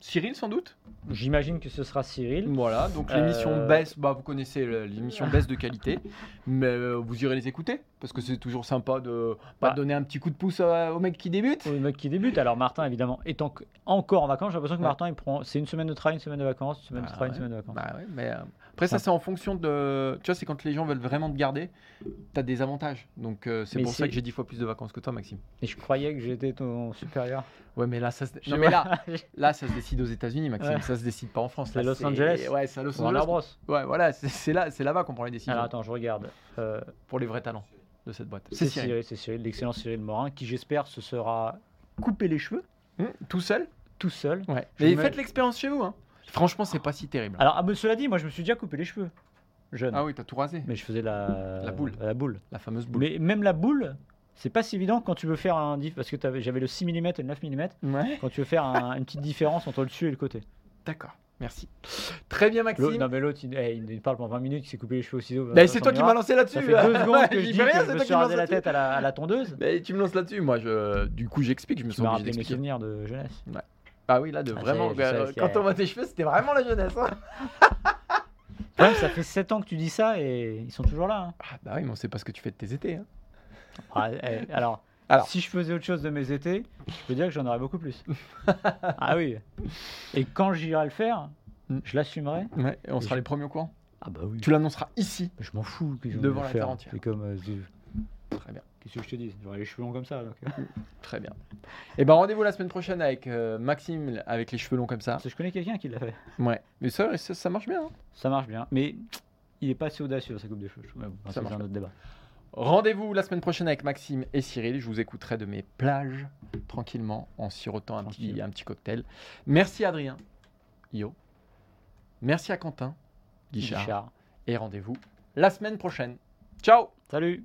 Cyril sans doute? J'imagine que ce sera Cyril. Voilà, donc l'émission Euh, baisse, bah, vous connaissez l'émission baisse de qualité, mais euh, vous irez les écouter parce que c'est toujours sympa de pas Bah. donner un petit coup de pouce à- au mec qui débute. Au mec qui débute. Alors Martin, évidemment, en- encore en vacances. J'ai l'impression que Ouais. Martin, il prend. C'est une semaine de travail, une semaine de vacances, une semaine de Bah travail, une semaine de vacances. Bah ouais, mais euh, après ça c'est en fonction de, tu vois, c'est quand les gens veulent vraiment te garder, t'as des avantages. Donc euh, c'est Mais pour ça que j'ai dix fois plus de vacances que toi, Maxime. Et je croyais que j'étais ton supérieur. Ouais, mais là ça, se... Non, mais là, là ça se décide aux États-Unis, Maxime. Ouais. Ça se décide pas en France. C'est Là, Los Angeles. Ouais, c'est à Los Warner Angeles. Bros. Ouais, voilà, c'est- c'est là, c'est là-bas qu'on prend les décisions Alors attends, je regarde. Euh, pour les vrais talents de cette boîte. c'est Cyril, c'est Cyril, l'excellent Cyril Morin, qui j'espère se sera coupé les cheveux Hum, tout seul. tout seul. Ouais. Je Mais me- faites l'expérience chez vous. Hein. Franchement, c'est pas si terrible. Alors, ah, mais cela dit, moi je me suis déjà coupé les cheveux. Jeune. Ah oui, t'as tout rasé. Mais je faisais la, La boule. La boule. La fameuse boule. Mais même la boule, c'est pas si évident quand tu veux faire un diff. Parce que j'avais le 6 mm et le 9 mm. Ouais. Quand tu veux faire un- une petite différence entre le dessus et le côté. D'accord. Merci. Très bien, Maxime. non, mais l'autre, il, eh, il parle pendant 20 minutes, il s'est coupé les cheveux au ciseau. Mais Ça, c'est toi qui m'as lancé là-dessus. Ça fait deux secondes que je dis rien, que c'est je me toi qui suis rasé la tête à la, à la tondeuse. Mais tu me lances là-dessus. Moi, je... du coup, j'explique. Je me Tu sens obligé rappelé mes d'expliquer. souvenirs de jeunesse. Ah oui, là, de Ah, vraiment. je euh, quand on voit tes cheveux, c'était vraiment la jeunesse. hein. Ça fait 7 ans que tu dis ça et ils sont toujours là. hein. Ah, bah oui, mais on sait pas ce que tu fais de tes étés. hein. Ah, eh, alors, Alors. si je faisais autre chose de mes étés, je peux dire que j'en aurais beaucoup plus. ah oui. Et quand j'irai le faire, Mm. je l'assumerai. Ouais, et on sera je- les premiers au courant. Ah bah oui. Tu l'annonceras ici. Je m'en fous. que Devant je la faire terre entière. C'est comme. euh, Très bien. Qu'est-ce que je te dis? J'aurais les cheveux longs comme ça. donc, euh. Très bien. Et ben rendez-vous la semaine prochaine avec euh, Maxime avec les cheveux longs comme ça. Parce que je connais quelqu'un qui l'a fait. Ouais. Mais ça, ça, ça marche bien. hein. Ça marche bien. Mais il est pas assez audacieux dans sa coupe de cheveux. je trouve. Mais bon, Ça c'est marche un autre débat. Rendez-vous la semaine prochaine avec Maxime et Cyril. Je vous écouterai de mes plages tranquillement en sirotant un petit, Tranquille. un petit cocktail. Merci Adrien. Yo. Merci à Quentin. Guichard. Guichard. Et rendez-vous la semaine prochaine. Ciao Salut